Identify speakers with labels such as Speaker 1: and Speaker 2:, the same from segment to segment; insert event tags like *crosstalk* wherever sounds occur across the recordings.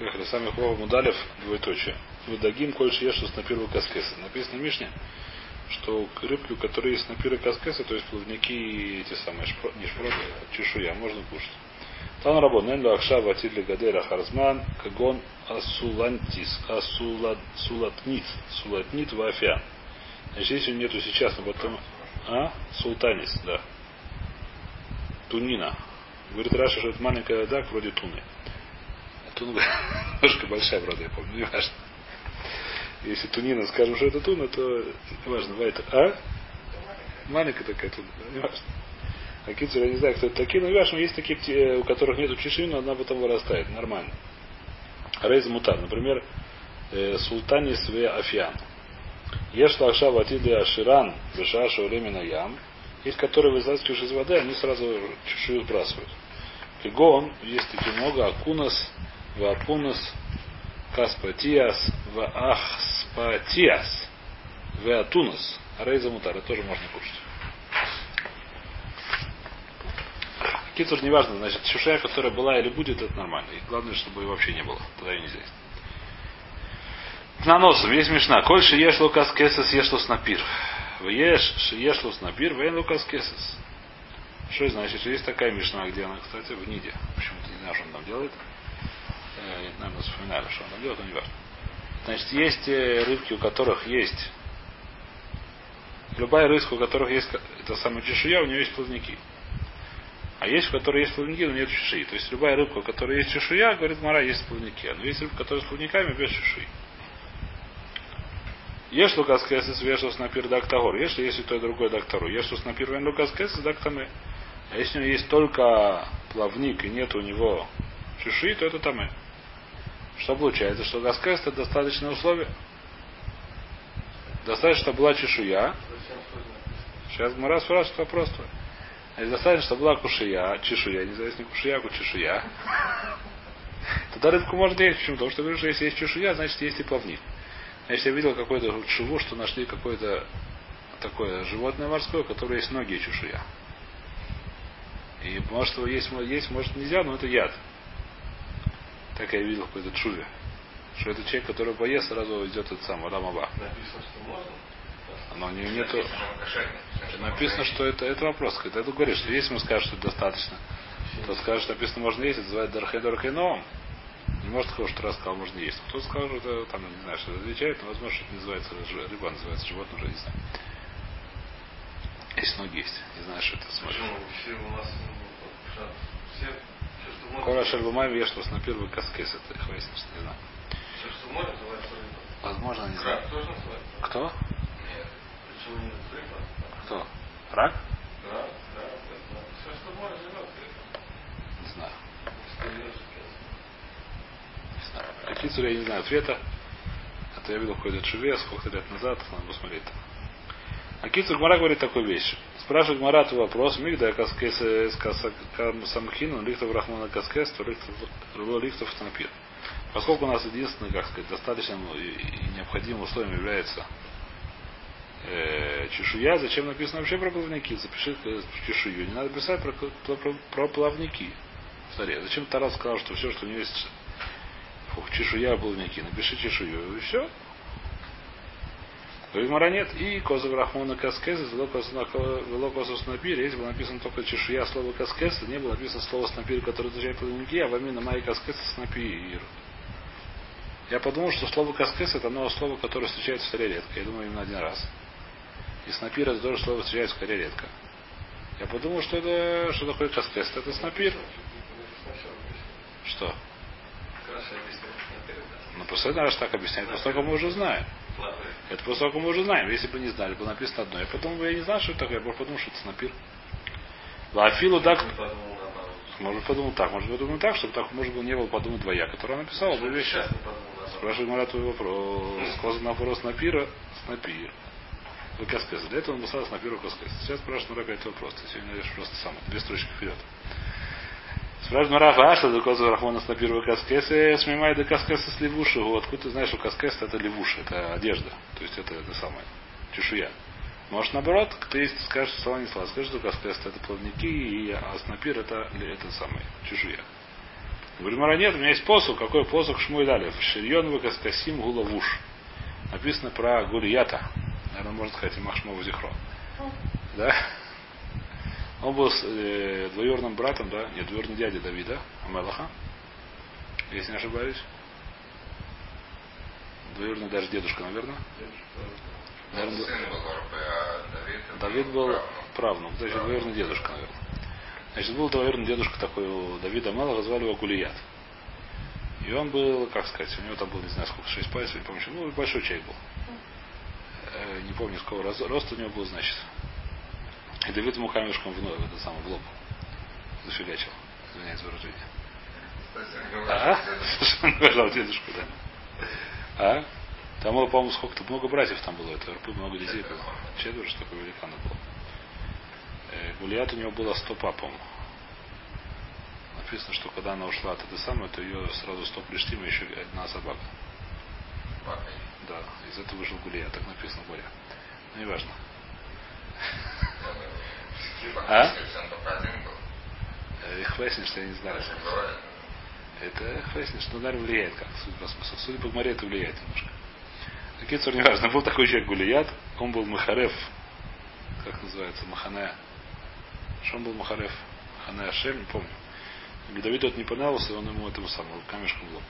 Speaker 1: Поехали. Сами Хова Мудалев, двоеточие. Выдагим кольш ешус на первую каскеса. Написано в Мишне, что рыбки, которые есть на каскеса, то есть плавники эти самые, шпро, не шпроты, а чешуя, можно кушать. Там работа. Нэнлю Акша Ватидли Гадера Харзман Кагон Асулантис Асулатнит Сулатнит Вафиан. Значит, если нету сейчас, но потом... А? Султанис, да. Тунина. Говорит Раша, что это маленькая дак вроде туны. А туна *laughs* немножко большая, правда, я помню, не важно. Если тунина, скажем, что это туна, то не важно, бывает, а? Маленькая такая туна, не важно. А кицур, я не знаю, кто это такие, но важно, есть такие, у которых нету чешуи, но она потом вырастает, нормально. Рейз мутар, например, э, султанис ве афьян. Еш лаша ватиды аширан бешаша времена ям. Есть, которые вытаскиваешь из воды, они сразу чешую сбрасывают. Фигон, есть такие много, акунас, вапунас, каспатиас, ваахспатиас, веатунас. Рейза мутара тоже можно кушать. Китур неважно, значит, чешуя, которая была или будет, это нормально. И главное, чтобы ее вообще не было. Тогда ее нельзя. Наносом есть мешна. Коль шиеш лукас кесес еш напир. Веш шиеш напир, вен лукас кесес. Что значит? Есть такая мешна, где она, кстати, в Ниде. Почему-то не знаю, что он там делает. Э, наверное, вспоминали, что он там делает, но не важно. Значит, есть э, рыбки, у которых есть любая рыска, у которых есть это самая чешуя, у нее есть плавники. А есть, у которой есть плавники, но нет чешуи. То есть любая рыбка, у которой есть чешуя, говорит Мара, есть плавники. Но есть рыбка, которая с плавниками без чешуи. Ешь лукас кесес вешус на пир. Если есть и то, и другое дактору. Ешус на пир вен лукас кесес дактаме. А если у него есть только плавник и нет у него чешуи, то это таме. Что получается? Что гаскест это достаточное условие. Достаточно, чтобы была чешуя. Сейчас мы раз спрашивает вопрос твой. Значит, достаточно, чтобы была кушия, чешуя, не знаю, если не кушия, а чешуя. Тогда рыбку можно есть. Почему? Потому что говорю, что если есть чешуя, значит есть и плавник. Значит, я видел какой-то шиву, что нашли какое-то такое животное морское, которое есть ноги и чешуя. И может его есть, есть, может нельзя, но это яд. Так я видел в какой-то чуве. Что это человек, который поест, сразу идет этот сам, Адамаба.
Speaker 2: Написано, что можно?
Speaker 1: Но у нее нету. Написано, что это, это вопрос. Когда это говорит, что если мы скажем, что это достаточно, то скажет, что написано, можно есть, это называется Дархе Дархеном. Не может сказать, что раз сказал, можно есть. Кто сказал, что это там, не знаю, что это отвечает, но возможно, что это называется рыба, называется животное, уже не знаю. Есть ноги есть. Не знаю, что это смотрит.
Speaker 2: Почему все у нас ну, все.
Speaker 1: Кора Шальбумай вешлос на первый каскес, это их выяснил, что не знаю. Возможно, не знаю. Кто? Кто? Рак? Не знаю. Не знаю. Какие я не знаю ответа. Это я видел какой-то чуве сколько лет назад, надо посмотреть. А Кицур Гмара говорит такую вещь. Спрашивает Гмара твой вопрос, Мигда Каскес Самхин, Лихтов Рахмана Каскес, то Лихтов Танапир. Поскольку у нас единственное, как сказать, достаточным и необходимым условием является э, чешуя, зачем написано вообще про плавники? Запиши чешую. Не надо писать про, про, про, про плавники. Смотри, зачем Тарас сказал, что все, что у него есть фух, чешуя, плавники, напиши чешую. И все. Гаймара нет. И коза Рахмона Каскеза, вело коза снапир. Если было написано только чешуя слова Каскеза, не было написано слово снапир, которое означает плавники, а в амина май Каскеза снапир. Я подумал, что слово Каскес это новое слово, которое встречается скорее редко. Я думаю, именно один раз. И снапир это тоже слово встречается скорее редко. Я подумал, что это что такое Каскес? Это снапир. Что? Ну, после этого раз так объясняет. Того, мы уже знаем. Это после того, мы уже знаем. Если бы не знали, было написано одно. Я подумал, я не знал, что это такое. Я подумал, что это снапир. Лафилу так. Может подумал так, может подумал так, чтобы так было не было подумать двоя, которая написала бы вещи. Спрашивает Мара твой вопрос. Сказан на вопрос Снапира, Снапир. Вы Каскес. Для этого он написал Снапиру Каскес. Сейчас спрашивает Мара опять вопрос. Ты сегодня даешь просто сам. Две строчки вперед. Спрашивает Мара Фаша, за козу Рахмана Снапиру Каскесе, смемай до Каскеса с левуши. Вот, откуда ты знаешь, что Каскес это левуши, это одежда. То есть это, это самое, чешуя. Может, наоборот, ты если скажешь слова не слова, скажешь, что Каскес это плавники, и а Снапир это, это самое, чешуя. Говорит, Мара, нет, у меня есть посох. Какой посох Шмуй дали? Ширьон Вакаскасим Гулавуш. Написано про Гулията. Наверное, можно сказать, и Махшмову Зихро. Да? Он был с, э, двоюродным братом, да? Нет, двоюродным дядей Давида, Амелаха. Если не ошибаюсь. Двоюродный даже дедушка, наверное. Наверное,
Speaker 3: Сын был а Давид...
Speaker 1: Давид был правнук, значит, двоюродный дедушка, наверное. Значит, был двоюродный дедушка такой у Давида Мелаха, звали его Гулият. И он был, как сказать, у него там был, не знаю, сколько, шесть пальцев, не помню, ну, большой человек был. Э, не помню, сколько раз, рост у него был, значит. И Давид ему камешком в, в, это самое, в лоб зафигачил. Извиняюсь за выражение. А? *laughs* Совершенно уважал дедушку, да. А? Там было, по-моему, сколько-то много братьев там было, это РП, много детей было. Четверо, что такое великана было. Э, Гулият у него было сто пап, по-моему. Написано, что когда она ушла от этой самой, то ее сразу сто плештим и еще одна собака. Да, из этого вышел Гулия, так написано Гулия. Ну, неважно. А? Э, выяснили, что я не знаю. Это выяснили, что удар влияет как, судя по смыслу. Судя по Гмаре, это влияет немножко. Кицур не важно. Был такой человек Гулият, он был Махарев, как называется, Махане. Что он был Махарев? Махане Ашем, не помню. И Давид тот не понравился, и он ему этому самому камешком в лоб.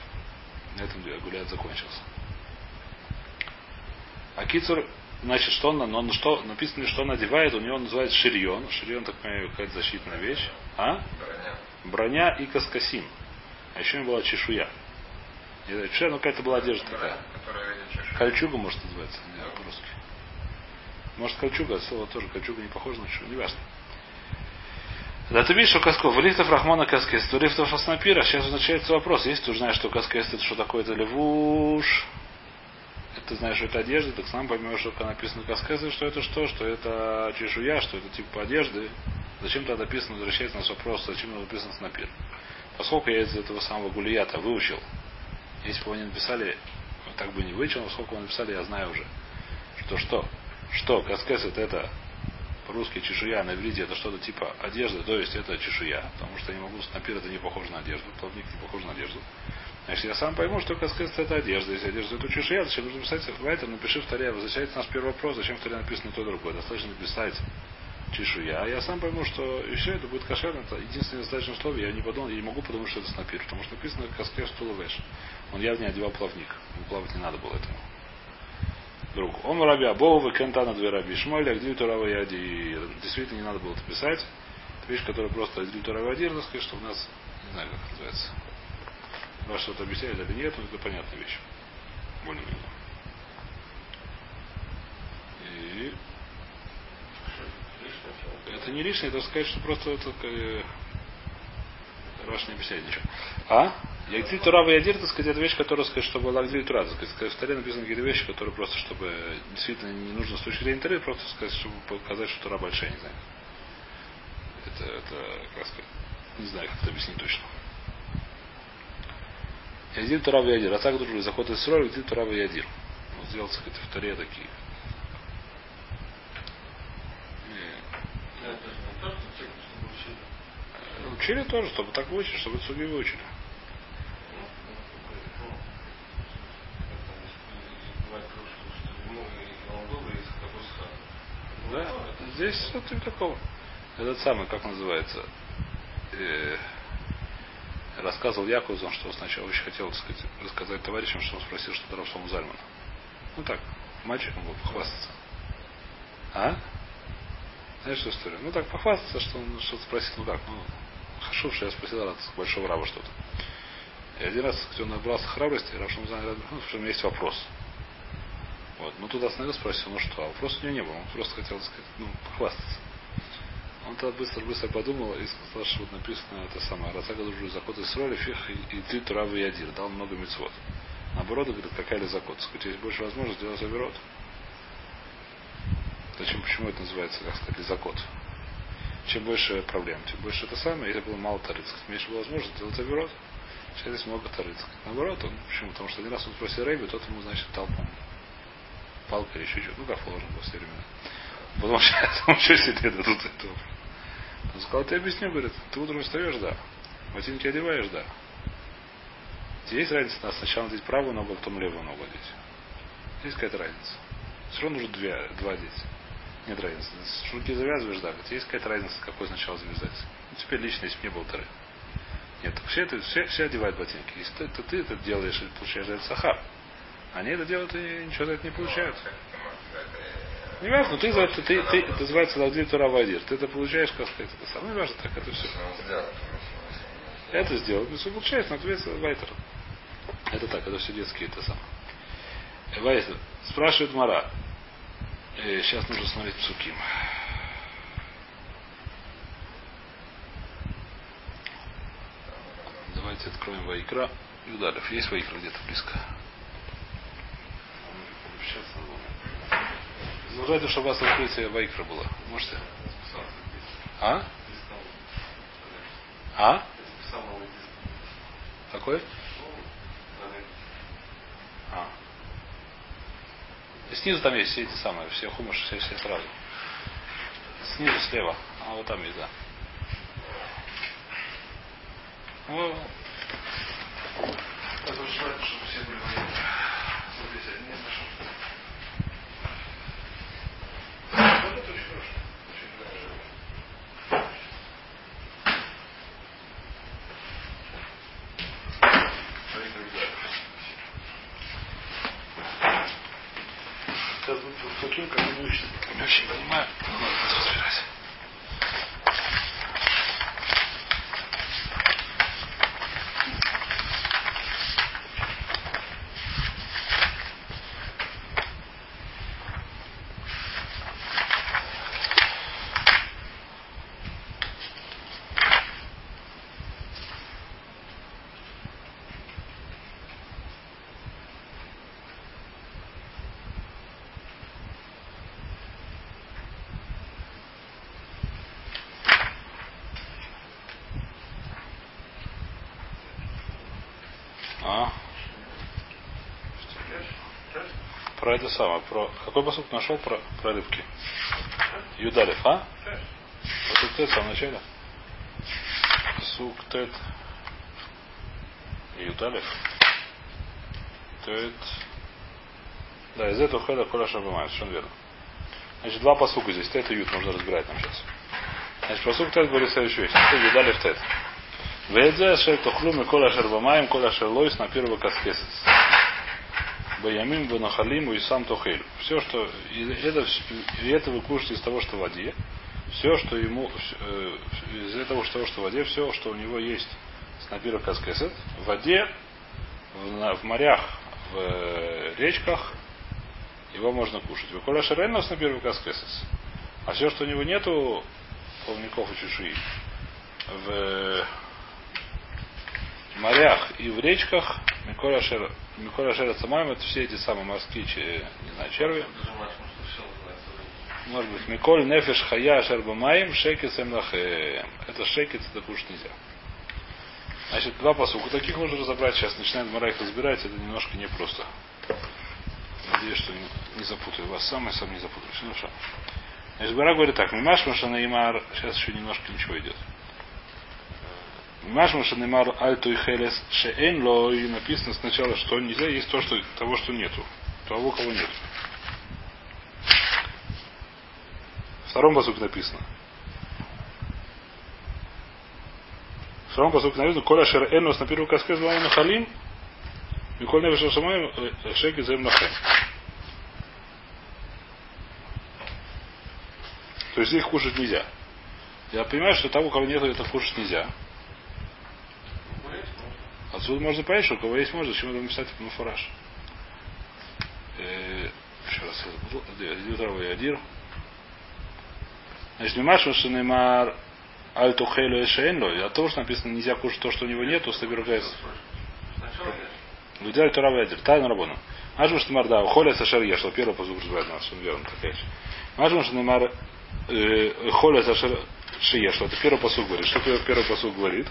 Speaker 1: На этом Гулият закончился. А Кицур, значит, что он, он что, написано, что он одевает, у него называется ширьон. Ширьон, так понимаю, какая-то защитная вещь. А? Броня и каскасим. А еще у него была чешуя. Не знаю, чешуя, но какая-то была одежда такая. Кольчуга, может, называется, не по-русски. Может, кольчуга, слово тоже кольчуга не похоже на чешую, не важно. Да ты видишь, что Касков, Лифтов Рахмана Каскест, Лифтов Аснапира, сейчас означается вопрос, если ты знаешь, что Каскест это что такое, это левуш, ты знаешь, что это одежда, так сам поймешь, что написано Каскест, что это что, что это чешуя, что это типа одежды. Зачем тогда написано, возвращается нас вопрос, зачем написано Снапир? Поскольку я из этого самого Гулията выучил, если бы они написали, так бы не выучил, но сколько вы написали, я знаю уже. Что что? Что Каскесет это по-русски чешуя, на иврите это что-то типа одежды, то есть это чешуя, потому что я не могу, снапир это не похоже на одежду, плавник не похож на одежду. Значит, я сам пойму, что каскет это одежда. Если одежда это чешуя, зачем нужно писать в напиши в таре, возвращается наш первый вопрос, зачем в таре написано то другое. Достаточно написать чешуя. А я сам пойму, что все это будет кошерно. Это единственное достаточное слово. Я не подумал, я не могу подумать, что это снапир. Потому что написано каскет стуловеш. Он явно не одевал плавник. Ему плавать не надо было этому. Друг. Он раби Абова, Кентана две раби Шмоля, где Турава Яди. Действительно не надо было это писать. Это вещь, которая просто из Турава Яди, так что у нас, не знаю, как называется. Вас что-то объясняет или нет, это понятная вещь. Более-менее. И это не лишнее, это сказать, что просто это э, Раш не объясняет ничего. А? Ягдиль Тура Ядир, так сказать, это вещь, которая, сказать, чтобы Лагдиль Тура, так сказать, в Таре написаны какие-то вещи, которые просто, чтобы действительно не нужно с точки зрения Тары, просто сказать, чтобы показать, что Тура большая, не знаю. Это, это, как сказать, не знаю, как это объяснить точно. Ядир Тура Ядир. А так дружили заход из Срой, Ядир Тура Ядир. Вот сделал, сказать, в Таре такие. Учили тоже, чтобы так выучили, чтобы суги выучили. Да, здесь что-то такого. Этот самый, как называется, э, рассказывал Якузон, что сначала очень хотел так сказать, рассказать товарищам, что он спросил что-то Равсому Зальмана. Ну так, мальчиком был похвастаться. А? Знаешь, что история? Ну так, похвастаться, что он что-то спросил, ну как, ну, Хашув, что я спросил от большого раба что-то. И один раз, кстати, он набрался храбрости, и Равшам знает, ну, что у меня есть вопрос. Вот. Ну, туда остановился, спросил, ну что, а вопроса у него не было. Он просто хотел сказать, ну, похвастаться. Он тогда быстро-быстро подумал и сказал, что вот написано это самое, Рацага дружу заход из роли, фих и ты туравы ядир, дал много мецвод. Наоборот, говорит, какая ли закот. Сказать, есть больше возможность сделать оверот. Зачем, почему это называется, как сказать, закот? Чем больше проблем, тем больше это самое, если было мало тарыцких. Меньше было возможность сделать оверот. Сейчас здесь много тарыцких. Наоборот, он, почему? Потому что один раз он спросил Рэйби, тот ему, значит, дал, палка или еще что Ну, как положено все времена. Потому что там что себе дадут этого. Он сказал, ты объясни, говорит, ты утром встаешь, да. Ботинки одеваешь, да. Есть разница, надо сначала надеть правую ногу, а потом левую ногу одеть. Есть какая-то разница. Все равно нужно две, два одеть. Нет разницы. Шнурки завязываешь, да. Есть какая-то разница, какой сначала завязать. Ну, теперь лично, если бы не было тары. Нет, все, это, все, все одевают ботинки. Если ты, это, ты это делаешь, получаешь за это сахар. Они это делают и ничего за это не получают. Не важно, ты за это, ты, ты, это называется Ладли Тура Вадир. Ты это получаешь, как сказать, это самое важно, так это все. Это сделал, ну все получается, но ответственно Вайтер. Это так, это все детские, это самое. Вайтер. Спрашивает Мара. Э, сейчас нужно смотреть Псуким. Давайте откроем Вайкра. Юдалев. Есть Вайкра где-то близко? Сейчас Изложайте, чтобы у вас открытие Вайкра было. Можете? А? А? Какой? А. И снизу там есть все эти самые, все хумыши, все, все сразу. Снизу слева. А вот там есть, да. Ну,
Speaker 2: Это желательно, чтобы все были военные. Смотрите, не нашел.
Speaker 1: вот это очень хорошо. Очень хорошо. Сейчас будет Фуким, как не очень, не очень понимаю. Ладно, буду разбирать. А? Про это самое. Про... Какой посуд нашел про, про рыбки? Юдалев, а? Посуд Тет в самом начале. Сук Тет. Юдалев. Тет. Да, из этого хэда коля шабамает, совершенно верно. Значит, два посука здесь. Тет и Ют нужно разбирать нам сейчас. Значит, посук Тет говорит следующую вещь. Это Юдалев Тет. Ведзе шер тохлу микол ашер бамаем, кол ашер лойс на первого каскесес. Баямим ванахалим и сам тохель. Все, что это, и это вы кушаете из того, что в воде. Все, что ему э, из этого, что, что в воде, все, что у него есть с напира каскесет, в воде, в, на- в морях, в э, речках, его можно кушать. Вы коля шеренос на первый каскесес. А все, что у него нету плавников и чешуи, в морях и в речках Миколя Шер Миколя Шера Цамаем это все эти самые морские, не знаю, черви.
Speaker 2: Может,
Speaker 1: быть, Миколь Нефеш Хая Шербамаем Шекец Эмлахе. Это шекец, это кушать нельзя. Значит, два посука. Таких можно разобрать. Сейчас начинаем Мара разбирать. Это немножко непросто. Надеюсь, что не, запутаю вас сам, и сам не запутаю. Все хорошо. Значит, Бара говорит так. Мимаш Машана Имар. Сейчас еще немножко ничего идет. Мимаш Машана Имар Альту и Хелес Шеэн. И написано сначала, что нельзя есть то, что, того, что нету. Того, кого нет. В втором посуке написано. В втором посуке написано, Коля Шер Энос на первую каске с на Халим, Миколь Невиш Шамай, Шеки Зем Нахем. То есть их кушать нельзя. Я понимаю, что того, кого нету, это кушать нельзя. Отсюда можно понять, что у кого есть можно, зачем это написать это муфараж. Э, Еще раз я забыл. Дютровый Адир. Значит, Мимашу Шинемар Альту Хейлю Эшейнло, и от того, что написано нельзя кушать то, что у него нету, собирается.
Speaker 2: Сначала я.
Speaker 1: Людяй Тура Вадир, Тайна Рабона. Мажу Шинемар, да, Холя Сашер Я, что первый позвук разбирает нас, что верно, такая вещь. Мажу Шинемар Холя Сашер Шия, что это первый посуг говорит. Что первый, посуг говорит?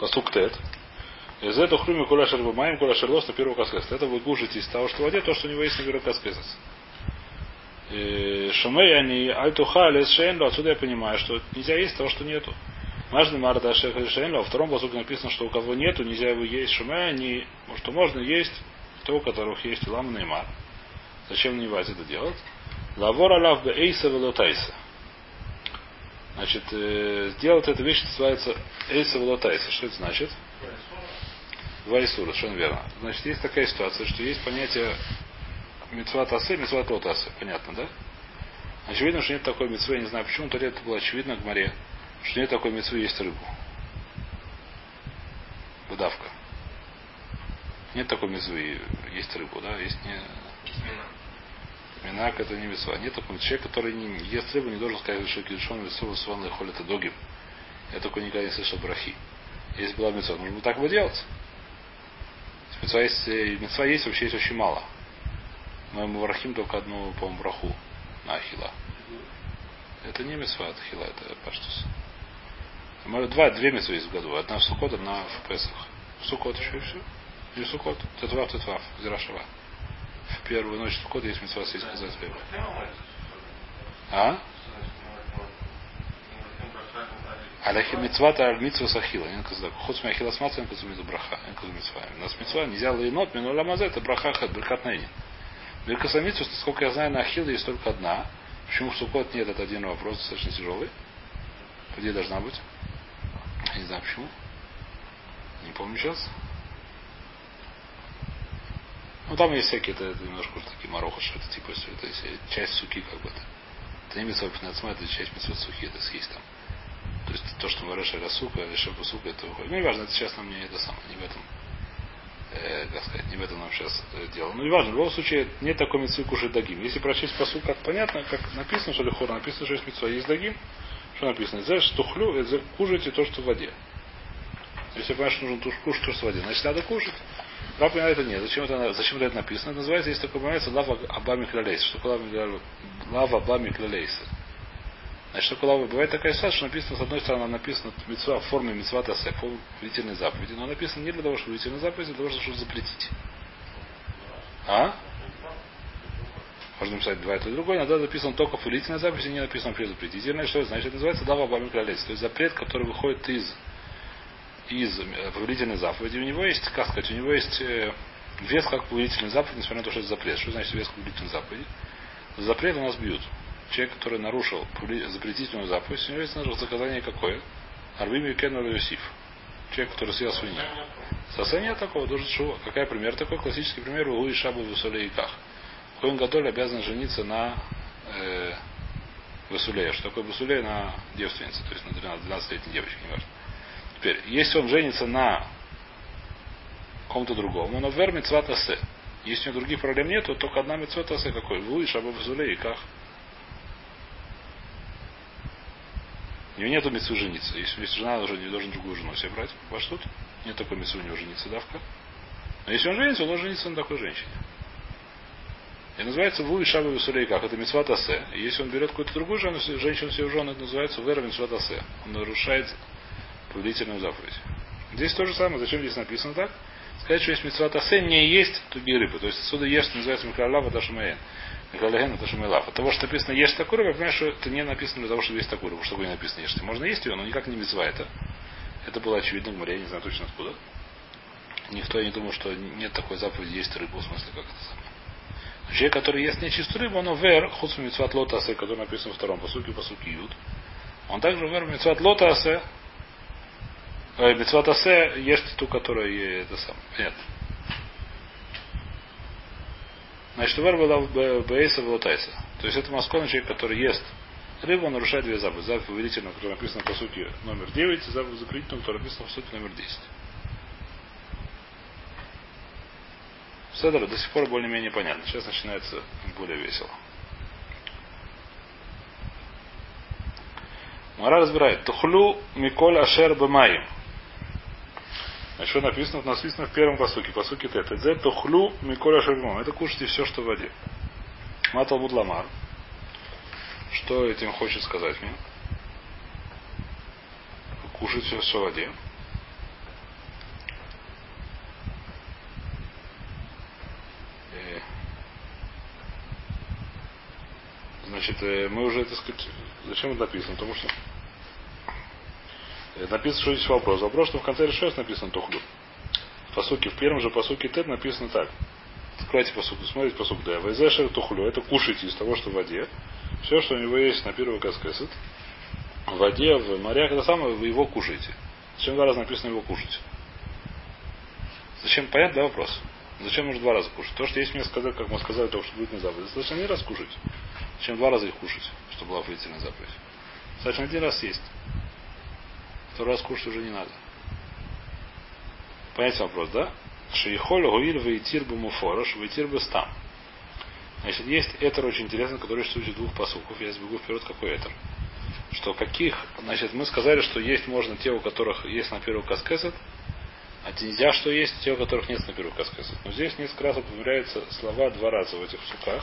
Speaker 1: Посуг Тет. Из этого хруми куля шербамаем, куля шерлос на первого каскеса. Это вы кушаете из того, что в воде, то, что у него есть на первого каскеса. Шумей они альтуха лес шейнло, отсюда я понимаю, что нельзя есть того, что нету. Мажный Марда Шехашейн, во втором посуке написано, что у кого нету, нельзя его есть шуме, не, что можно есть то, у которых есть ламна и мар. Зачем не это делать? Лавор алав бе эйса велотайса. Значит, э, сделать эту вещь называется эйса велотайса. Что это значит? Вайсура, совершенно верно. Значит, есть такая ситуация, что есть понятие мецват асы, мецват лотасы. Понятно, да? Очевидно, что нет такой мецвы, я не знаю почему, то ли это было очевидно в море, что нет такой мецвы есть рыбу. Выдавка. Нет такой мецвы есть рыбу, да? Есть не... Минак это не мецва. Нет такого человек, который не ест рыбу, не должен сказать, что кидшон весу сван холь это догим. Я такой никогда не слышал брахи. Если была мецва, нужно так бы делать. Мецва есть, мецва есть, вообще есть очень мало. Мы Маврахим только одну, по-моему, браху на Ахила. Это не мецва от Ахила, это паштус. Два, две мецвы есть в году. Одна в Сукот, одна в Песах. В Сукот еще и все. Не в Сукот. Тетвав, Тетвав, Зирашава. В первую ночь Сукот есть мецва сказать первую. А? Аляхи мецвата аль митсва сахила. Не сказал. Ход смя ахила смаца, не казу браха. Не казу мецва. У нас мецва нельзя лейнот, мину ламазе, это браха хад, беркат нейнин. Беркасамицу, насколько я знаю, на ахиле есть только одна. Почему в Сукот нет, это один вопрос, достаточно тяжелый. Где должна быть? Не знаю почему. Не помню сейчас. Ну там есть всякие, это, это немножко уже такие что это типа, что это часть суки как бы. -то. Это не митцва это часть митцва сухи, это съесть там. То есть то, что мы решили сука, решили сука, это выходит. Ну, не важно, это сейчас нам не это самое, не в этом, э, как сказать, не в этом нам сейчас э, дело. Ну, не важно, в любом случае, нет такой митцвы кушать дагим. Если прочесть посуд, как понятно, как написано, что лихор написано, что есть митцва, есть дагим, что написано? Зеш тухлю, кушайте то, что в воде. Если понимаешь, что нужно кушать то, что в воде, значит надо кушать. Раб понимает это нет. Зачем это, зачем это написано? Это называется, есть такое понятие, лава абами клялейс. Что такое лава абами клялейс? Значит, такое лава бывает такая ситуация, что написано, с одной стороны, написано мецва в форме мецва тасе, форме заповеди, но написано не для того, чтобы повелительной заповеди, а для того, чтобы запретить. А? Можно написать два это другое, иногда записан только повелительная заповедь, не написано вообще запретительная. Что это значит? Это называется лава абами клялейс. То есть запрет, который выходит из из э, повелительной заповеди, у него есть, как сказать, у него есть э, вес как повелительной заповеди, несмотря на то, что это запрет. Что значит вес как повелительной заповеди? запрет у нас бьют. Человек, который нарушил запретительную заповедь, у него есть заказание какое? Арбим Юкен Юсиф. Человек, который съел свинью. Сосания такого должен шува. Какая пример такой? Классический пример у Шабу в Васуле и Ках. Коин Гадоль обязан жениться на э, Васулея. Что такое Васулея на девственнице, то есть на 12-летней девочке, не важно. Теперь, если он женится на ком-то другому, но вер мецват асе. Если у него других проблем нет, то только одна мецват асе какой? Вуи, шаба в и как? У него нету мецвы жениться. Если у него жена, он уже не должен другую жену себе брать. Ваш тут? Нет такой мецвы у него жениться, давка. Но если он женится, он должен жениться на такой женщине. И называется Вуи Шаба Висулей как? Это Мецват Асе. Если он берет какую-то другую жену, женщину себе жену, это называется Вера Мецват Асе. Он нарушает повелительную заповедь. Здесь то же самое. Зачем здесь написано так? Сказать, что есть митцва тасе, не есть тугие рыбы. То есть отсюда ешь, называется микролава ташумаен. Микролеген ташумайлав. От того, что написано ешь такую рыбу, я понимаю, что это не написано для того, чтобы есть такую рыбу. Что не написано ешьте. Можно есть ее, но никак не митцва это. Это было очевидно море, я не знаю точно откуда. Никто не думал, что нет такой заповеди есть рыбу, в смысле, как это самое. Человек, который ест нечистую рыбу, он вер, худ митцват лотасе, который написан во втором посуке, посуке юд. Он также вер митцват лотасе, Мецват Асе ешьте ту, которая это сам. Понятно. Значит, вер была Бейса Волотайса. То есть это маскон человек, который ест рыбу, нарушает две заповеди. Заповедь повелительная, которая написана по сути номер 9, и заповедь запретительная, которая написана по сути номер 10. Седер до сих пор более-менее понятно. Сейчас начинается более весело. Мара разбирает. Тухлю Миколь Ашер Бамаим. Значит, что написано? Написано в первом посуке. Посуке Тет. Эдзе тухлю миколя шагмом. Это кушайте все, что в воде. Матал Будламар. Что этим хочет сказать мне? Кушать все, что в воде. Э, значит, э, мы уже, так сказать, зачем это написано? Потому что Это написано, что здесь вопрос. Вопрос, что в конце решается написано тухлю. В посуке, в первом же посуке тет написано так. Откройте посуку, смотрите посук да. Вайзешер тухлю. Это кушайте из того, что в воде. Все, что у него есть на первый каскесет. В воде, в морях, это самое, вы его кушаете. Зачем два раза написано его кушать? Зачем? Понятно, да, вопрос? Зачем нужно два раза кушать? То, что есть мне сказать, как мы сказали, только что будет на заповедь. Зачем один раз кушать? Зачем два раза их кушать, чтобы была официальная заповедь? Достаточно один раз есть. Второй раз кушать уже не надо. Понятен вопрос, да? Шейхоль гуиль вейтир бы муфорош, вейтир бы стам. Значит, есть этер очень интересный, который существует двух посуков. Я сбегу вперед, какой этер. Что каких, значит, мы сказали, что есть можно те, у которых есть на первый каскесет, а нельзя, что есть те, у которых нет на первый каскесет. Но здесь несколько раз употребляются слова два раза в этих суках.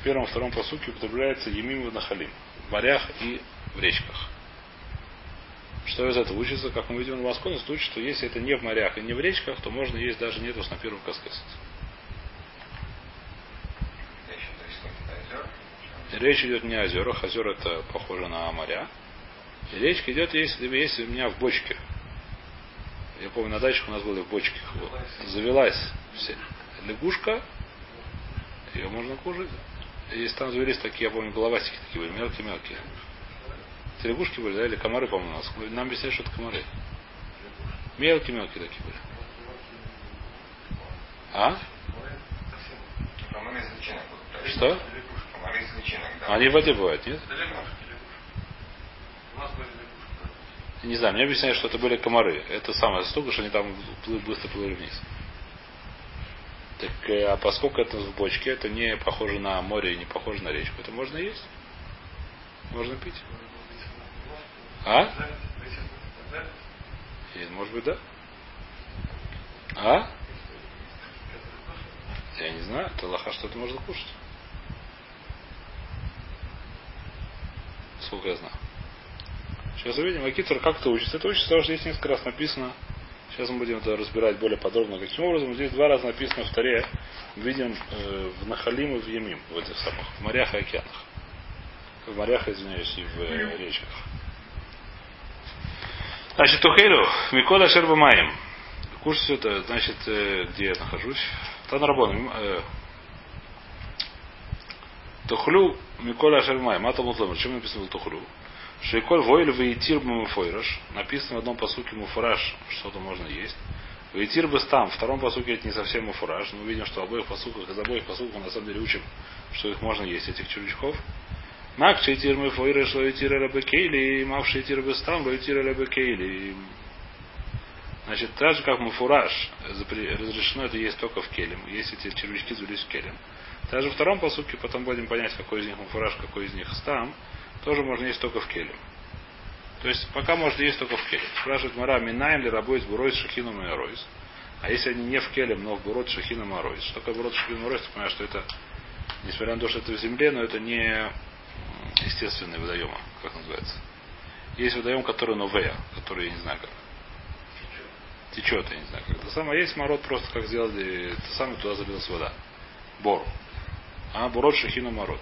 Speaker 1: В первом и втором посуке употребляется емим в нахалим. В морях и в речках. Что из этого учится? Как мы видим на Москве, учит, что если это не в морях и не в речках, то можно есть даже нету на первом каскесете. Речь идет не о озерах. Озера это похоже на моря. И речка идет, если, если у меня в бочке. Я помню, на дачах у нас были в бочке. Вот, завелась все. лягушка. Ее можно кушать. Если там завелись такие, я помню, головастики такие были, мелкие-мелкие. Это лягушки были, да, или комары, по-моему, у нас. Нам объясняют, что это комары. Мелкие-мелкие такие были. А? Что? Они в воде бывают, нет? Не знаю, мне объясняют, что это были комары. Это самое столько, что они там быстро плыли вниз. Так, а поскольку это в бочке, это не похоже на море и не похоже на речку, это можно есть? Можно пить? А? И, может быть, да? А? Я не знаю, это лоха что-то можно кушать. Сколько я знаю. Сейчас увидим, Акитер как это учится. Это учится, потому что здесь несколько раз написано. Сейчас мы будем это разбирать более подробно. Каким образом? Здесь два раза написано в Таре. Видим э, в Нахалим и в Емим, в этих самых, в морях и океанах. В морях, извиняюсь, и в э, речках. Значит, Тухейлу, Микола Шербамаем. Кушать это, значит, э, где я нахожусь? Танрабон. Э, Тухлю Микола Шербамаем. Мата Мутлам. Чем написано Тухлю? Шейколь войль вейтир муфойраш. Написано в одном посуке муфураж, что-то можно есть. Вейтир бы там. В втором посуке это не совсем муфураж. Мы видим, что в обоих посуках, из обоих посуков мы на самом деле учим, что их можно есть, этих червячков. Мак шейтир муфойраш, лойтир рабекейли, мак шейтир бы там, лойтир рабекейли. Значит, так же, как муфураж, разрешено это есть только в келем. Если эти червячки завелись в келем. Даже во втором посуке потом будем понять, какой из них муфураж, какой из них стам тоже можно есть только в келе. То есть пока можно есть только в келе. Спрашивает Мара, минаем ли рабоис буройс шахину майройс. А если они не в келем, но в бурот шахину майройс. Что такое бурот шахину майройс? Ты понимаешь, что это, несмотря на то, что это в земле, но это не естественные водоемы, как называется. Есть водоем, который новея, который я не знаю как. Течет, я не знаю как. Это самое есть мород просто как сделали, это самое туда залилась вода. Бор. А бурот шахину мород.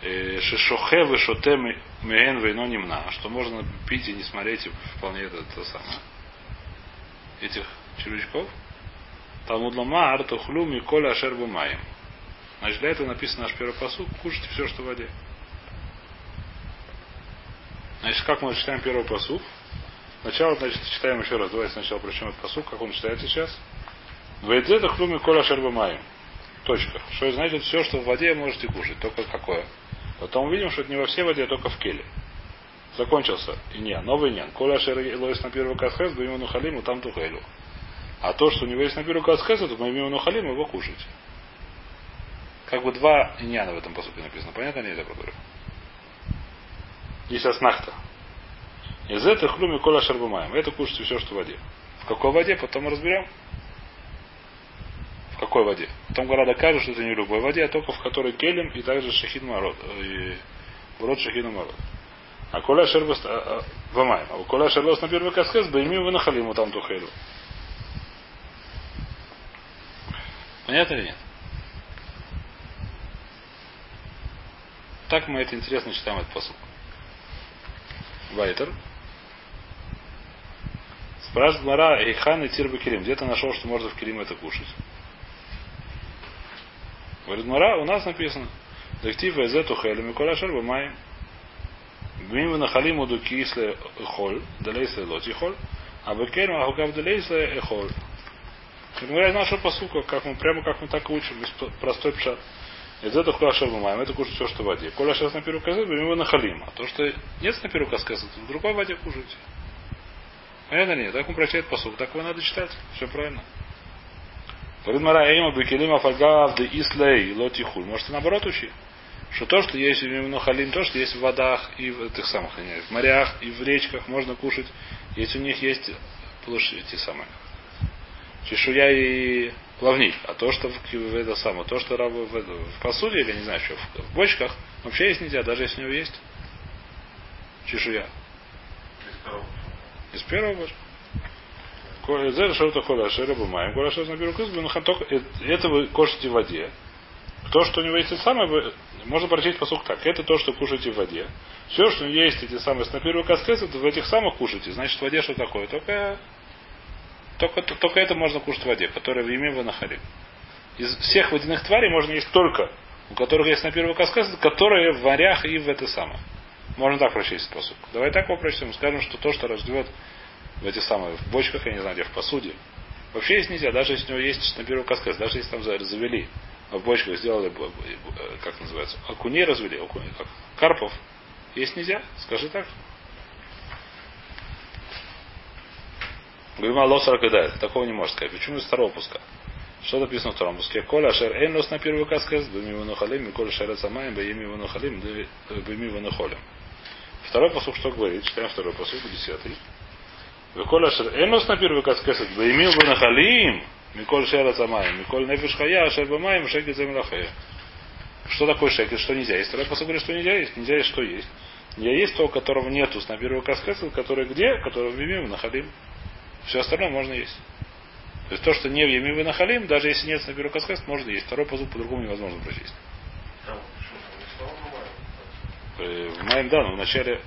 Speaker 1: Э, Шишохе вышоте меген вейно немна, что можно пить и не смотреть вполне это, это самое. Этих червячков. Талмуд ламар тухлю миколя ашер маем. Значит, для этого написано наш первый посуд, кушайте все, что в воде. Значит, как мы читаем первый посуд? Сначала, значит, читаем еще раз. Давайте сначала прочтем этот посуд, как он читается сейчас. Вейдзе тухлю миколя ашер маем. Точка. Что значит все, что в воде можете кушать. Только какое? Потом увидим, что это не во всей воде, а только в келе. Закончился. И не, новый не. Коля шер лоис на первый касхес, бы ему халиму там тухелю. А то, что у него есть на первый касхес, то мы ему халиму его кушать. Как бы два иньяна в этом посуде написано. Понятно ли это, говорю? Есть аснахта. Из этого хлюми кола шарбумаем. Это кушать все, что в воде. В какой воде, потом мы разберем. В какой воде? Потом гора докажет, что это не в любой воде, а только в которой келем и также шахин марот. И рот шахин марот. А коля шербас а, а, вамаем. А коля шербас на первый каскес, бы ими вы нахалиму там тухелю. Понятно или нет? Так мы это интересно читаем этот посыл. Вайтер. Спрашивает Мара, Эйхан и Тирба Кирим. Где ты нашел, что можно в Кирим это кушать? Говорит, Мара, у нас написано. Дактив эзету хелю миколя шерба маем. Бмим нахалим уду кисле холь, далейсле лоти холь, а бекерм ахукав далейсле эхоль. Я нашел посылку, как мы, прямо как мы так и учим, простой пшат. Из этого хула шерба маем, это кушать все, что в воде. Коля сейчас на первую кассету, бмим нахалим. А то, что нет на первую кассету, в другой воде кушайте. Понятно нет? Так он прочитает посуд, так его надо читать. Все правильно. Говорит Мара, Эйма Бекелима Фагав де Ислей Лотихуль. Может, наоборот учи? Что то, что есть в халим, то, что есть в водах и в этих самых, в морях и в речках можно кушать, если у них есть площадь, эти самые чешуя и плавник. А то, что в, в это самое, то, что в, в, в посуде или не знаю, что в, в бочках, вообще есть нельзя, даже если у него есть чешуя. Из первого бочка. Это что-то холя шереба маем. Шерба наберу кызбу, но это вы кушаете в воде. То, что у него есть это самое, можно прочесть посук так. Это то, что кушаете в воде. Все, что есть эти самые снапиру каскес, это в этих самых кушаете. Значит, в воде что такое? Только, только, только это можно кушать в воде, которая в име ванахарим. Из всех водяных тварей можно есть только, у которых есть на первого каскес, которые в морях и в это самое. Можно так прочесть посук. Давай так его. Скажем, что то, что рождет в эти самые, в бочках, я не знаю, где, в посуде. Вообще есть нельзя, даже если у него есть на первый каскас, даже если там завели, а в бочках сделали, как называется, окуней развели, окуней, как, карпов, есть нельзя, скажи так. Говорим, Аллах саракадает. Такого не может сказать. Почему из второго пуска? Что написано в втором пуске? Коля шер эйн лос на первый каскас, беми ванухалим, и коля шер самаем, беми ванухалим, беми ванухолим. Второй посуд что говорит? Читаем второй посуд, десятый. Веколя шер энос на первый каскесет, баймил бы нахалим, Миколь шера самаем, Миколь нефиш хая, шер бамаем, шекет замилахая. Что такое шекет, что нельзя есть? Второй посыл говорит, что нельзя есть. Нельзя есть, что есть. Нельзя есть то, которого нету с на первого каскесет, который где? Который в Емим, нахалим. Все остальное можно есть. То есть то, что не в и нахалим, даже если нет на первого каскесет, можно есть. Второй посыл по-другому невозможно прочесть. Э, в моем, да, но в начале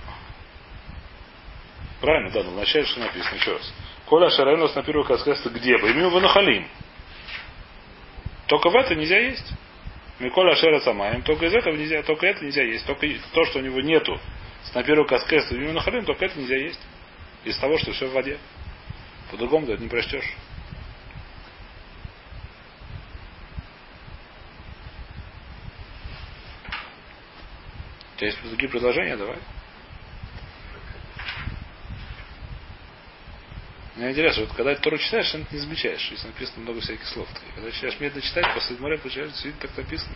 Speaker 1: Правильно, да, но вначале что написано, еще раз. Коля Шарайнос на первых сказано, где бы? Именно Ванахалим. Только в это нельзя есть. Миколя Шера Самаем, только из этого нельзя, только это нельзя есть. Только то, что у него нету с на первую каскесту именно халим, только это нельзя есть. Из того, что все в воде. По-другому это не прочтешь. У тебя есть другие предложения? Давай. Мне интересно, вот когда Тору читаешь, ты не замечаешь, если написано много всяких слов. Когда читаешь медленно читать, после моря получается, действительно так написано.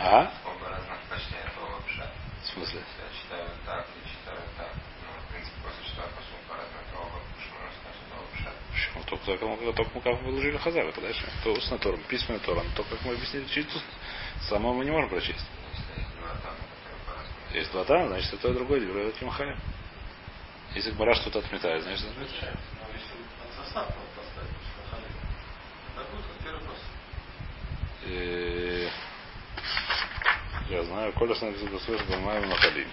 Speaker 1: А?
Speaker 3: Оба разных прочтения этого вообще.
Speaker 1: В смысле?
Speaker 3: Я читаю так, я читаю так. Ну, в принципе, просто читаю посуд по-разному, то оба, что можно сказать, это вообще.
Speaker 1: Почему? Только, только, только мы как выложили Хазар, это дальше. То устная Тора, письменная Тора. Но только как мы объяснили, чуть самого мы не можем прочесть.
Speaker 3: Если есть два по-разному.
Speaker 1: Есть два тана, значит, это и другое, Дебрей Кимхая. Если Гмара что-то отметает, значит, отметает.
Speaker 2: Но если состав поставить, это будет как первый вопрос.
Speaker 1: Я знаю, Коля с написано слышит, Бамаем Нахалим.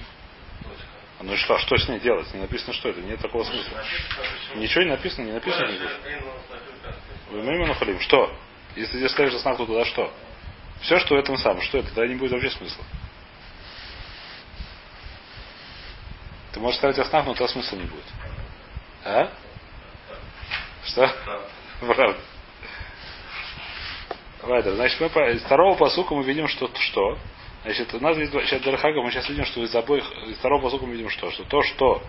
Speaker 2: Точка.
Speaker 1: А Ну и что, а что с ней делать? Не написано что это, нет такого смысла. Ничего не написано, не написано нигде.
Speaker 2: каскесет.
Speaker 1: Бамаем Нахалим. Что? Если здесь ставишь знак, то туда что? Все, что в этом самом, что это? Тогда не будет вообще смысла. Ты можешь ставить основ, но тогда смысла не будет. А? Что?
Speaker 2: Правда.
Speaker 1: Вайдер. Значит, мы по, второго посука мы видим, что что. Значит, у нас есть два, сейчас Дархага, мы сейчас видим, что из обоих, из второго посука мы видим что? Что то, что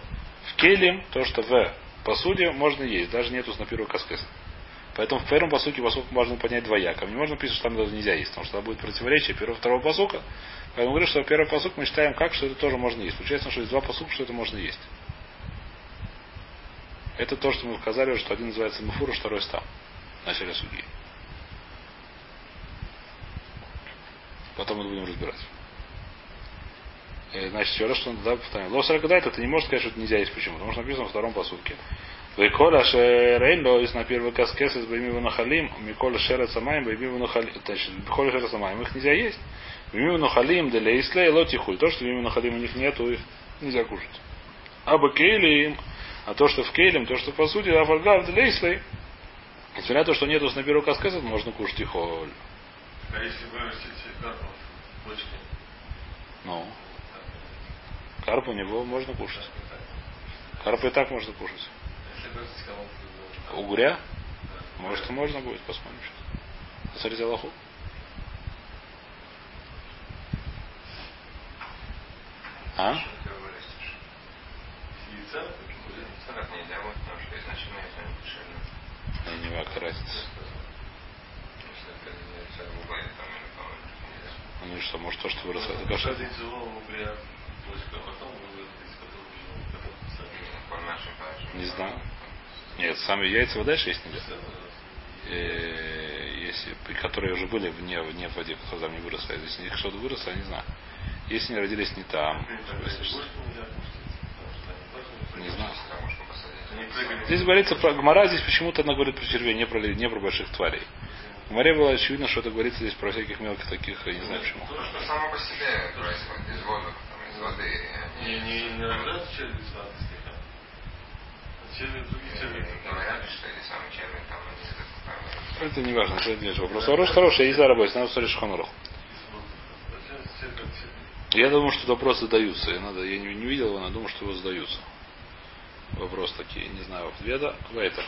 Speaker 1: в келим, то, что в посуде можно есть, даже нету на первого каскеса. Поэтому в первом посуке посук можно понять двояко. Не можно писать, что там даже нельзя есть, потому что там будет противоречие первого и второго посука. Поэтому говорю, что первый посук мы считаем как, что это тоже можно есть. Получается, что есть два посука, что это можно есть. Это то, что мы сказали, что один называется Муфур, а второй стам. В начале судьи. Потом мы будем разбирать. Э, Значит, еще раз, что да, повторяем. Лос это не может сказать, что это нельзя есть. Почему? Потому что написано во втором посудке. Вейколя шерейнло из на первый каскес из баймиву нахалим, Миколя шерет самаем, баймиву нахалим. Значит, Миколя шерет самаем, их нельзя есть. Баймиву нахалим, для исле, лотихуль. То, что баймиву нахалим у них нету, их нельзя кушать. А бакейлим, а то, что в кейлем, то, что по сути, афальгав для исле. Несмотря на то, что нету на первый каскес, можно кушать и холь.
Speaker 2: А если вырастить карпов в бочке?
Speaker 1: Ну, карп у него можно кушать. Карп и так можно кушать.
Speaker 2: Если вырастить кого-то,
Speaker 1: Угря? Может, и можно будет, посмотрим сейчас. Посмотрите Аллаху. А?
Speaker 3: Что ты вырастешь?
Speaker 2: яйца,
Speaker 3: Яйцо так нельзя будет, потому что изначально яйцо не дешевле.
Speaker 1: Я не знаю, какая разница.
Speaker 3: Если это яйцо в угле, там или по-моему, нельзя.
Speaker 1: Ну и что, может то, что выросло, это
Speaker 2: бочка, а.
Speaker 1: Не знаю. Нет, сами яйца вы дальше есть нельзя. Э, Если, которые уже были вне, вне в воде, которые там не выросли. Если их что-то выросло, я не знаю. Если они родились не там, не знаю. Здесь говорится про Гмара, здесь почему-то она говорит про червей, не про, не про больших тварей. В море было очевидно, что это говорится здесь про всяких мелких таких, я не знаю почему.
Speaker 3: То, что само по себе происходит из там, из воды.
Speaker 2: Не, не, не рождаются черви сладких, а черви другие черви.
Speaker 3: Говорят, что эти самые черви там они из этого правда.
Speaker 1: Это не важно, это отдельный вопрос. Вопрос хороший, я не знаю работать, надо смотреть Шханурах. Я думаю, что вопросы задаются. Я, надо, я не, не видел его, но думаю, что его задаются. Вопрос такие, не знаю, ответа. Вайтер.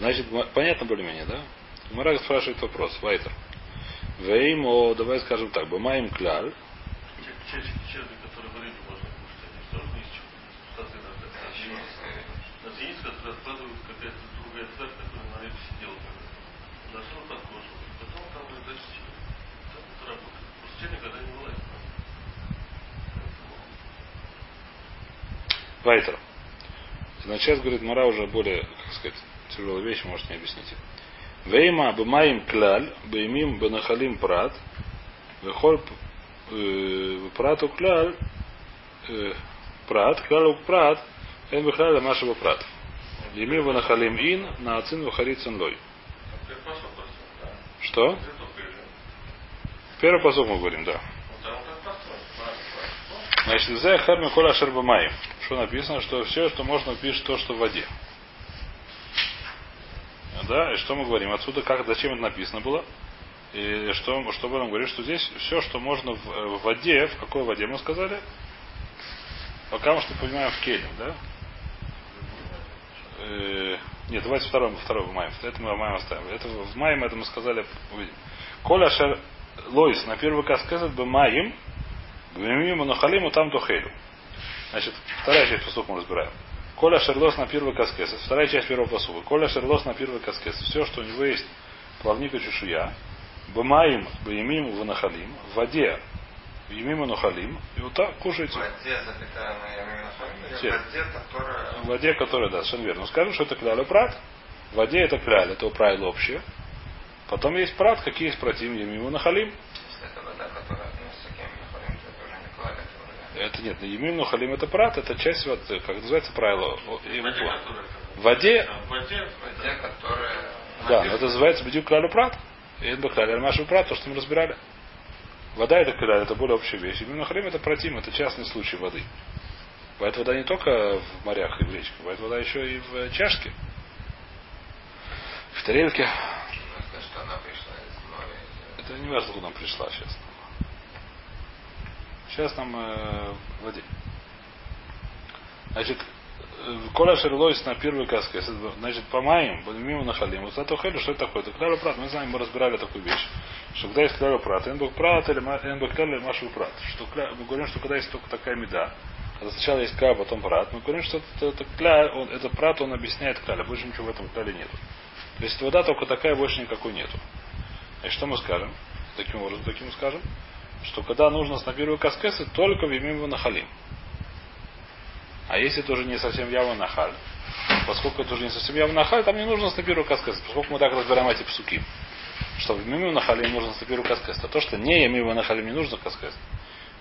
Speaker 1: Значит, понятно более-менее, да? Мара спрашивает вопрос. Вайтер. Веймо, давай скажем так, бымаем кляль. Вайтер. Значит, сейчас, говорит, Мара уже более, как сказать, тяжелая вещь, может не объяснить. Вейма бымаим кляль, беймим бенахалим прат, вехоль э, прату кляль, э, прат, клялю прат, эн бехляля машева прат. Емим бенахалим ин, на ацин вахарицин лой. Что? Первый посок мы говорим, да. Значит, за харми кола шербамаем. Что написано, что все, что можно, пишет то, что в воде. Да, и что мы говорим? Отсюда как, зачем это написано было? И что, что будем говорить, что здесь все, что можно в, э, в воде, в какой воде мы сказали? Пока мы что понимаем в келе, да? Э, нет, давайте второй, второй в маем. Это мы в маем оставим. Это в маем, это мы сказали. Коля шер лойс на первый каскезет бы маем, Бемиму нахалиму там дохелю. Значит, вторая часть посука мы разбираем. Коля шерлос на первый каскес. Вторая часть первого посука. Коля шерлос на первый каскес. Все, что у него есть плавник и чешуя. Бамаим, баимим, ванахалим. В воде Емиму нахалим. И вот так кушайте.
Speaker 3: В воде запятая на в воде, которая...
Speaker 1: В воде, которая, да, совершенно верно. Скажем, что это кляль прат. В воде это кляль, это правило общее. Потом есть прат, какие есть против Емиму нахалим.
Speaker 3: Если это вода, которая относится к ямина халим, то это уже не кладет. Это
Speaker 1: нет, Емим нахалим это прат, это часть, вот, как называется правило.
Speaker 2: В воде,
Speaker 1: В воде
Speaker 3: которая...
Speaker 1: Да, но это называется бедюк клялю прат. И это кляль машу прат, то, что мы разбирали. Вода это кляль, это более общая вещь. Именно хрим это протим, это частный случай воды. Бывает вода не только в морях и в речках, бывает вода еще и в чашке. В тарелке. Это не важно, откуда она пришла сейчас. Сейчас нам э, воде. Значит, э, Коля Шерлойс на первый каскес. Значит, по маим, мимо нахалим. Вот это хелю, что это такое? Это кляра прат. Мы знаем, мы разбирали такую вещь, что когда есть кляра прат, энбок прат или энбок кляра или машу прат. Что мы говорим, что когда есть только такая меда, когда сначала есть кля, потом прат, мы говорим, что это, это кля, он, это прат, он объясняет кляля. Больше ничего в этом кляле нету. То есть вода только такая, больше никакой нету. И что мы скажем? Таким образом, таким скажем, что когда нужно первый каскесы, только в имя нахалим. А если это уже не совсем явно нахаль, поскольку это уже не совсем явно нахаль, там не нужно на первый каскес, поскольку мы так разбираем эти псуки. Что в миму нахалим нужно на первый каскес. А то, что не мимо нахалим не нужно каскес.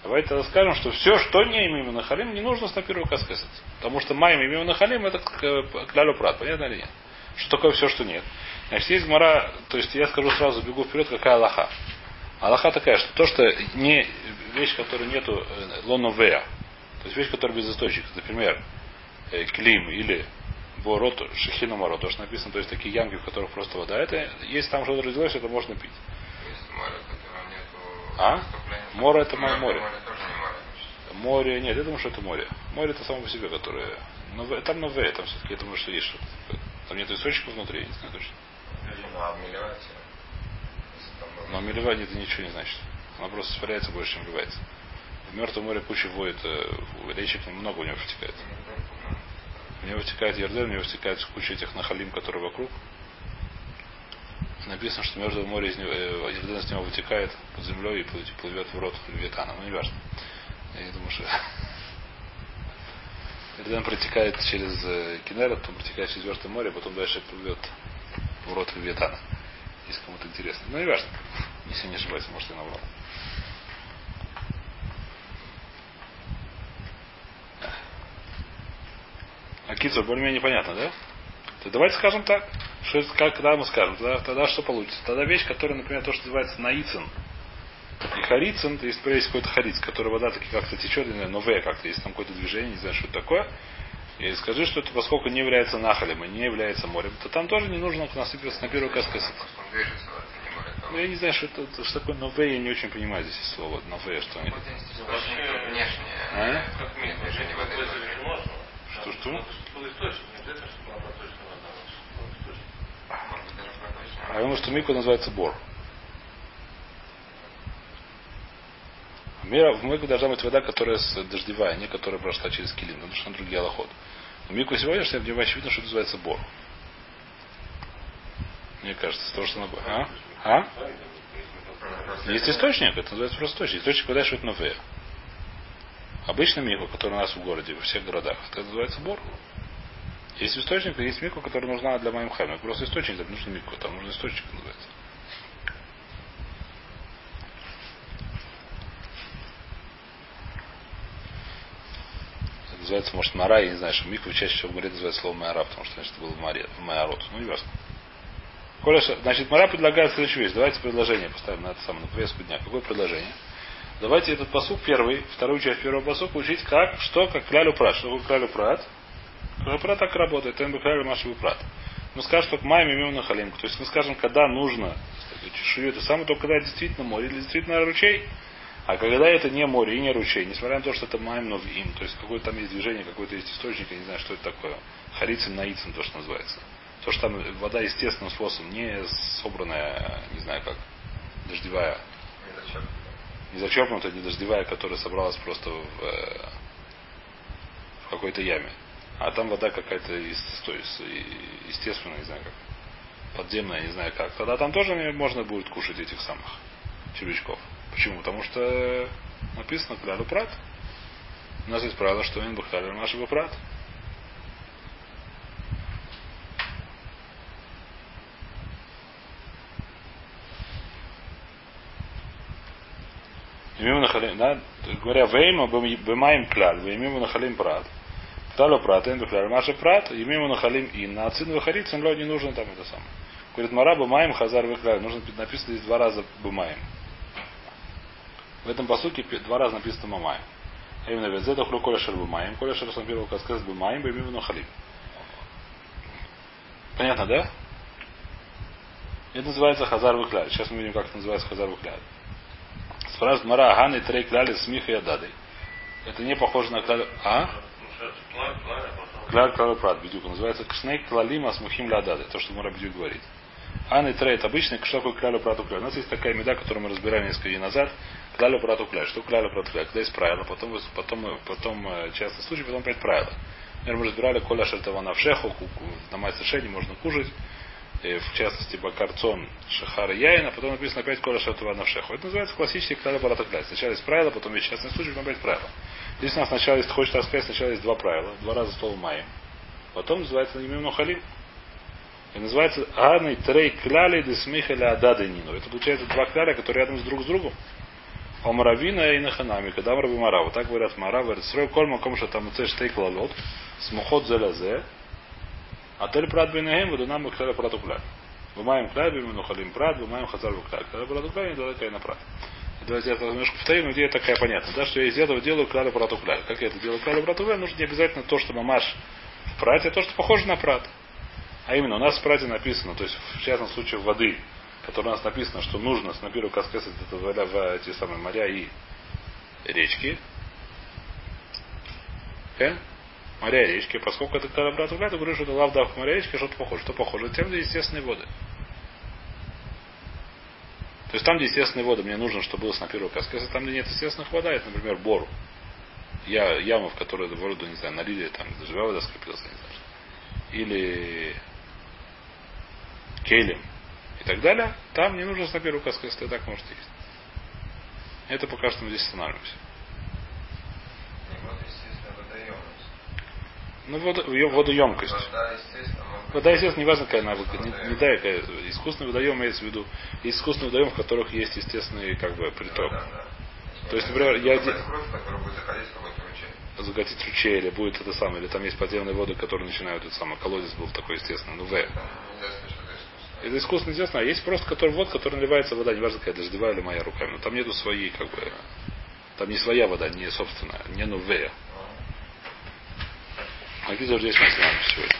Speaker 1: Давайте тогда скажем, что все, что не имеем на халим, не нужно с на первую каскесать. Потому что маем имеем на халим, это клялю прат, понятно или нет? Что такое все, что нет? Значит, есть гмара, то есть я скажу сразу, бегу вперед, какая Аллаха. Аллаха такая, что то, что не вещь, которой нету лоновея, то есть вещь, которая без источника, например, э, клим или борот, шахина морот, то, что написано, то есть такие ямки, в которых просто вода, это, если там что-то родилось, это можно пить.
Speaker 3: Есть море, в котором нету
Speaker 1: А? Море это море.
Speaker 3: Море море,
Speaker 1: нет, я думаю, что это море. Море это само по себе, которое... нове- там новее, там все-таки, я думаю, что есть что-то. Там нет источника внутри, я не знаю точно.
Speaker 3: А
Speaker 1: Но миливание это ничего не значит. Она просто испаряется больше, чем вливается. В Мертвом море куча воет, э, речек много у него втекает. У него втекает Ярден, у него втекает куча этих нахалим, которые вокруг. Написано, что Мертвое море из него, Ярден из него вытекает под землей и плывет- в рот Левиатана. Ну, не важно. Я не думаю, что... *laughs* Ярден протекает через э, Кенера, потом протекает через Мертвое море, потом дальше плывет в рот Левиатана. Если кому-то интересно. Ну, не важно. Если не ошибаюсь, может, я наврал. А Кицу более-менее понятно, да? То давайте скажем так. Что как, когда мы скажем, тогда, тогда что получится? Тогда вещь, которая, например, то, что называется наицин. И харицин, то есть, есть какой-то хариц, который вода таки как-то течет, не знаю, новое как-то, есть там какое-то движение, не знаю, что это такое. И скажи, что это поскольку не является нахалем и не является морем, то там тоже не нужно насыпаться на первую
Speaker 3: море.
Speaker 1: Ну, я не знаю, что это, что такое новое, я не очень понимаю здесь слово новое, что они. А? Что, что? А я думаю, что мику называется бор. Мира, в мику должна быть вода, которая с- дождевая, не которая прошла через килим, потому что там другие аллоход. Но мику сегодняшняя, мне очевидно, что называется бор. Мне кажется, то, что она... А? А? Есть источник, это называется просто источник. Источник вода, это новое. Обычно мику, который у нас в городе, во всех городах, это называется бор. Есть источник, есть мику, которая нужна для моим хайма. Просто источник, там нужно мику, там нужно источник называется. Это называется, может, мара, я не знаю, что миквы чаще всего море называется слово майора, потому что значит, в майород. Ну, не важно. Коля, значит, Мара предлагает следующую вещь. Давайте предложение поставим на это самое, на повестку дня. Какое предложение? Давайте этот посук первый, вторую часть первого посука учить как, что, как клялю прат. Что такое клялю прат? Клялю прат так работает. Тем бы клялю машевый прат. Мы скажем, что к маме имеем на халимку. То есть мы скажем, когда нужно чешую, это самое, только когда действительно море или действительно ручей. А когда это не море и не ручей, несмотря на то, что это маем им, то есть какое-то там есть движение, какой-то есть источник, я не знаю, что это такое. Харицин, наицин, то, что называется. То, что там вода естественным способом, не собранная, не знаю как, дождевая,
Speaker 3: Не
Speaker 1: зачерпнутая, не дождевая, которая собралась просто в, э, в какой-то яме. А там вода какая-то естественная, не знаю как, подземная, не знаю как. Тогда там тоже можно будет кушать этих самых червячков. Почему? Потому что написано клялю прат. У нас есть правило, что им бахали нашего прат. Имеем нахалим, да, говоря, вейма бемаем кляль, веймим нахалим прат. Клялю прат, эн бахляр маша прат, имеем нахалим и на ацин выхарит, цимло не нужно там это самое. Говорит, мара бемаем хазар выхляр, нужно написано здесь два раза бемаем. В этом посуке два раза написано мамаем. А именно ведь это хлю коля сам первого сказать бемаем, бемим нахалим. Понятно, да? Это называется хазар выхляр. Сейчас мы видим, как это называется хазар выхляр. Спрашивает Мара, Аганы, Трей, Кляли, Смиха и Адады. Это не похоже на Кляли... А?
Speaker 2: Ну, а.
Speaker 1: Кляли, Кляли, Прат, Бедюк. Называется Кшней, Клалим, Асмухим, Лядады. То, что Мара Бедюк говорит. Ан и Трей, это обычный, что такое Кляли, Прату. У нас есть такая меда, которую мы разбирали несколько дней назад. Кляли, Прату. Что Кляли, Прату? Когда есть правило, потом, потом, потом э, частный случай, потом опять правило. Например, мы разбирали Коля Шальтавана в Шеху, на мать совершенно можно кушать. э, в частности Бакарцон, Шахар и Яин, а потом написано опять Коля Шатува Навшеху. Это называется классический Кляля Баратакляй. Сначала есть правило, потом есть частный случай, потом опять правило. Здесь у нас сначала есть, хочешь так сказать, сначала есть два правила, два раза слово Майем. Потом называется Немим Халим. И называется Аный Трей Кляли Десмиха Ля Адады Нину. Это получается два кляля, которые рядом с друг с другом. Омравина и Наханами, когда Раби Мара, вот так говорят Мара, говорит, срой кольма ком что там уцеш штейк лалот, смухот зелазе, атель прад бинахем, водунам и кляля прат укляля. Бумаем кляля, бимину халим прат, бумаем хазар вукляля. Кляля прат укляля, не далеко на прат. Давайте я немножко повторю, но идея такая понятная. Да, что я из этого делаю кляля прат укляля. Как я это делаю кляля прат укляля, нужно не обязательно то, что мамаш в прате, а то, что похоже на прат. А именно, у нас в прате написано, то есть в частном случае воды, которое у нас написано, что нужно с напиру каскесать это в, в эти самые моря и речки. Э? Моря и речки. Поскольку это когда брат угля, то говорю, что это лавдав моря и речки, что-то похоже. Что похоже? Тем, где естественные воды. То есть там, где естественные воды, мне нужно, чтобы было с напиру каскеса. Там, где нет естественных вода, это, например, бору. Я, яма, в которой воду, не знаю, налили, там, дождевая вода скопилась, не знаю. Или келем и так далее, там не нужно на первую каску, если так может есть. Это пока что мы здесь останавливаемся. Ну, вода, ее водоемкость.
Speaker 3: Вода, естественно,
Speaker 1: Вода, естественно, неважно, какая она выглядит. Не, не дай, какая, искусственный водоем имеется в виду. Есть искусственный водоем, в которых есть естественный как бы приток.
Speaker 3: да, да.
Speaker 1: То есть, например, я
Speaker 3: кровь, ручей.
Speaker 1: закатить ручей, или будет это самое, или там есть подземные воды, которые начинают это самое. Колодец был такой, естественно, ну В.
Speaker 3: Там нельзя сказать, что это
Speaker 1: искусственно естественно, а есть просто который вот, который наливается вода, неважно какая дождевая или моя руками. Но там нету своей, как бы. Там не своя вода, не собственная, не новая. А где здесь мы сегодня?